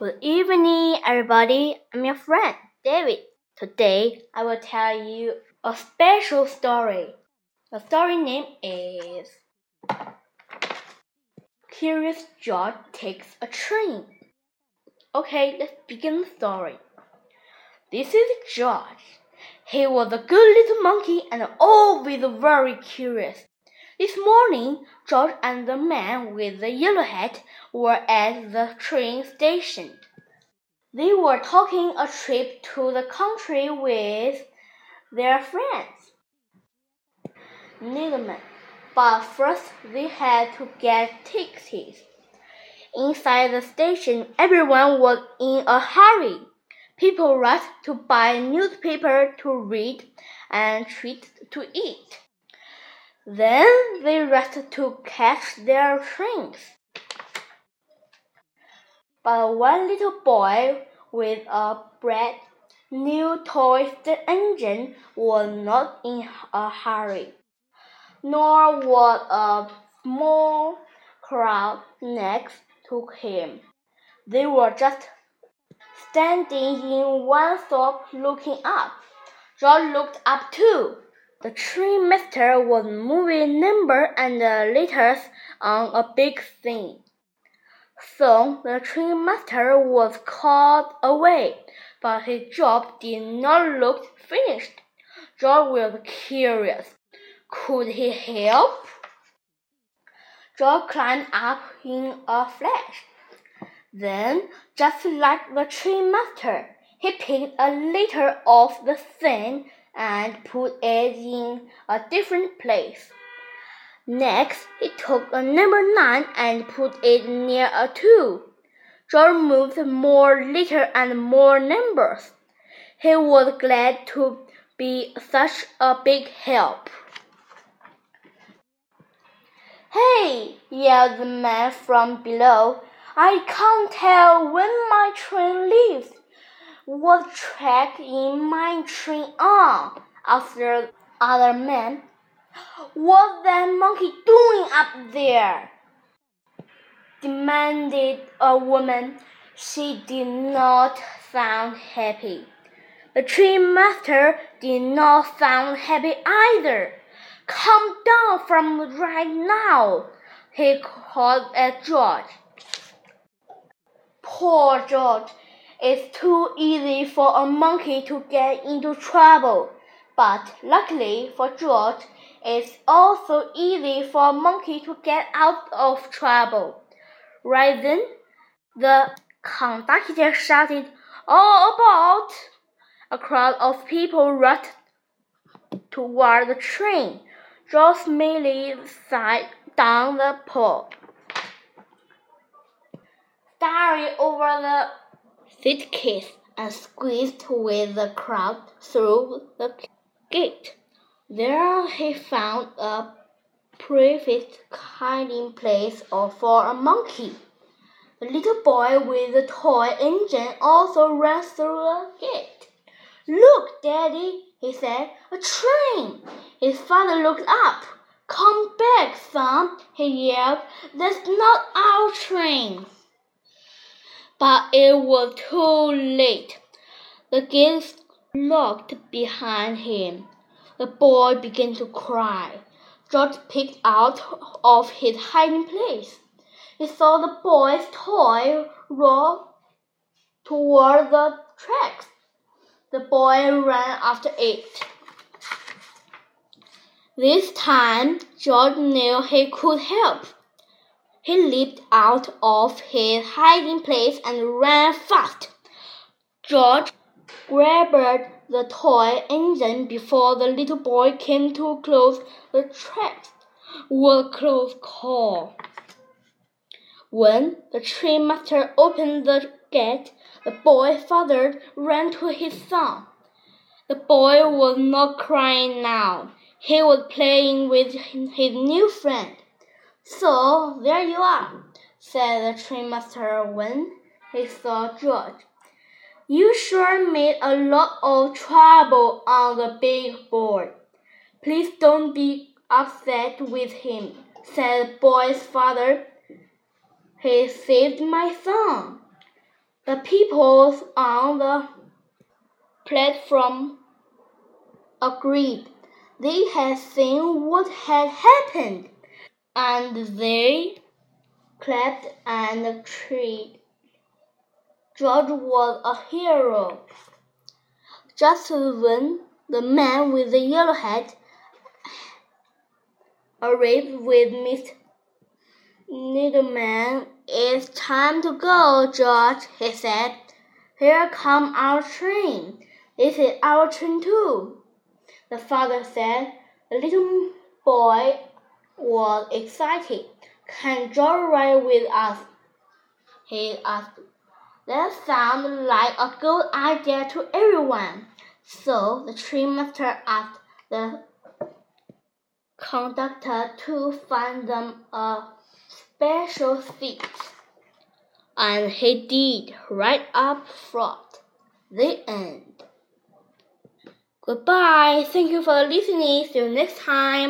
Good evening, everybody. I'm your friend, David. Today, I will tell you a special story. The story name is Curious George Takes a Train. Okay, let's begin the story. This is George. He was a good little monkey and always very curious. This morning, George and the man with the yellow hat were at the train station. They were taking a trip to the country with their friends. Needleman. But first, they had to get tickets. Inside the station, everyone was in a hurry. People rushed to buy newspaper to read and treats to eat. Then they rested to catch their trains. But one little boy with a brand new toy engine was not in a hurry, nor was a small crowd next to him. They were just standing in one spot looking up. George looked up too. The train master was moving number and letters on a big thing. Soon the train master was called away, but his job did not look finished. George was curious. Could he help? George climbed up in a flash. Then, just like the train master, he picked a letter off the thing and put it in a different place. Next, he took a number nine and put it near a two. George moved more letters and more numbers. He was glad to be such a big help. Hey, yelled the man from below. I can't tell when my train leaves. What track in my train on? asked the other man. What's that monkey doing up there? demanded a woman. She did not sound happy. The train master did not sound happy either. Come down from right now, he called at George. Poor George it's too easy for a monkey to get into trouble, but luckily for George, it's also easy for a monkey to get out of trouble. Right then, the conductor shouted, All about! A crowd of people rushed toward the train. George merely sat down the pole, staring over the suitcase and squeezed with the crowd through the gate. There he found a perfect hiding place for a monkey. The little boy with the toy engine also ran through the gate. Look, Daddy, he said, a train. His father looked up. Come back, son, he yelled. That's not our train. But it was too late. The gate locked behind him. The boy began to cry. George peeked out of his hiding place. He saw the boy's toy roll toward the tracks. The boy ran after it. This time, George knew he could help. He leaped out of his hiding place and ran fast. George grabbed the toy engine before the little boy came too close. The tracks were a close call. When the train master opened the gate, the boy's father ran to his son. The boy was not crying now. He was playing with his new friend. So there you are, said the trainmaster when he saw George. You sure made a lot of trouble on the big board. Please don't be upset with him, said the boy's father. He saved my son. The people on the platform agreed. They had seen what had happened, and they clapped and cheered. George was a hero. Just when the man with the yellow hat arrived with Miss Needleman, it's time to go, George, he said. Here comes our train. This is our train too. The father said. The little boy was excited. Can George ride with us? He asked. That sounded like a good idea to everyone. So the train master asked the conductor to find them a special seat. And he did right up front. The end. Goodbye. Thank you for listening. See you next time.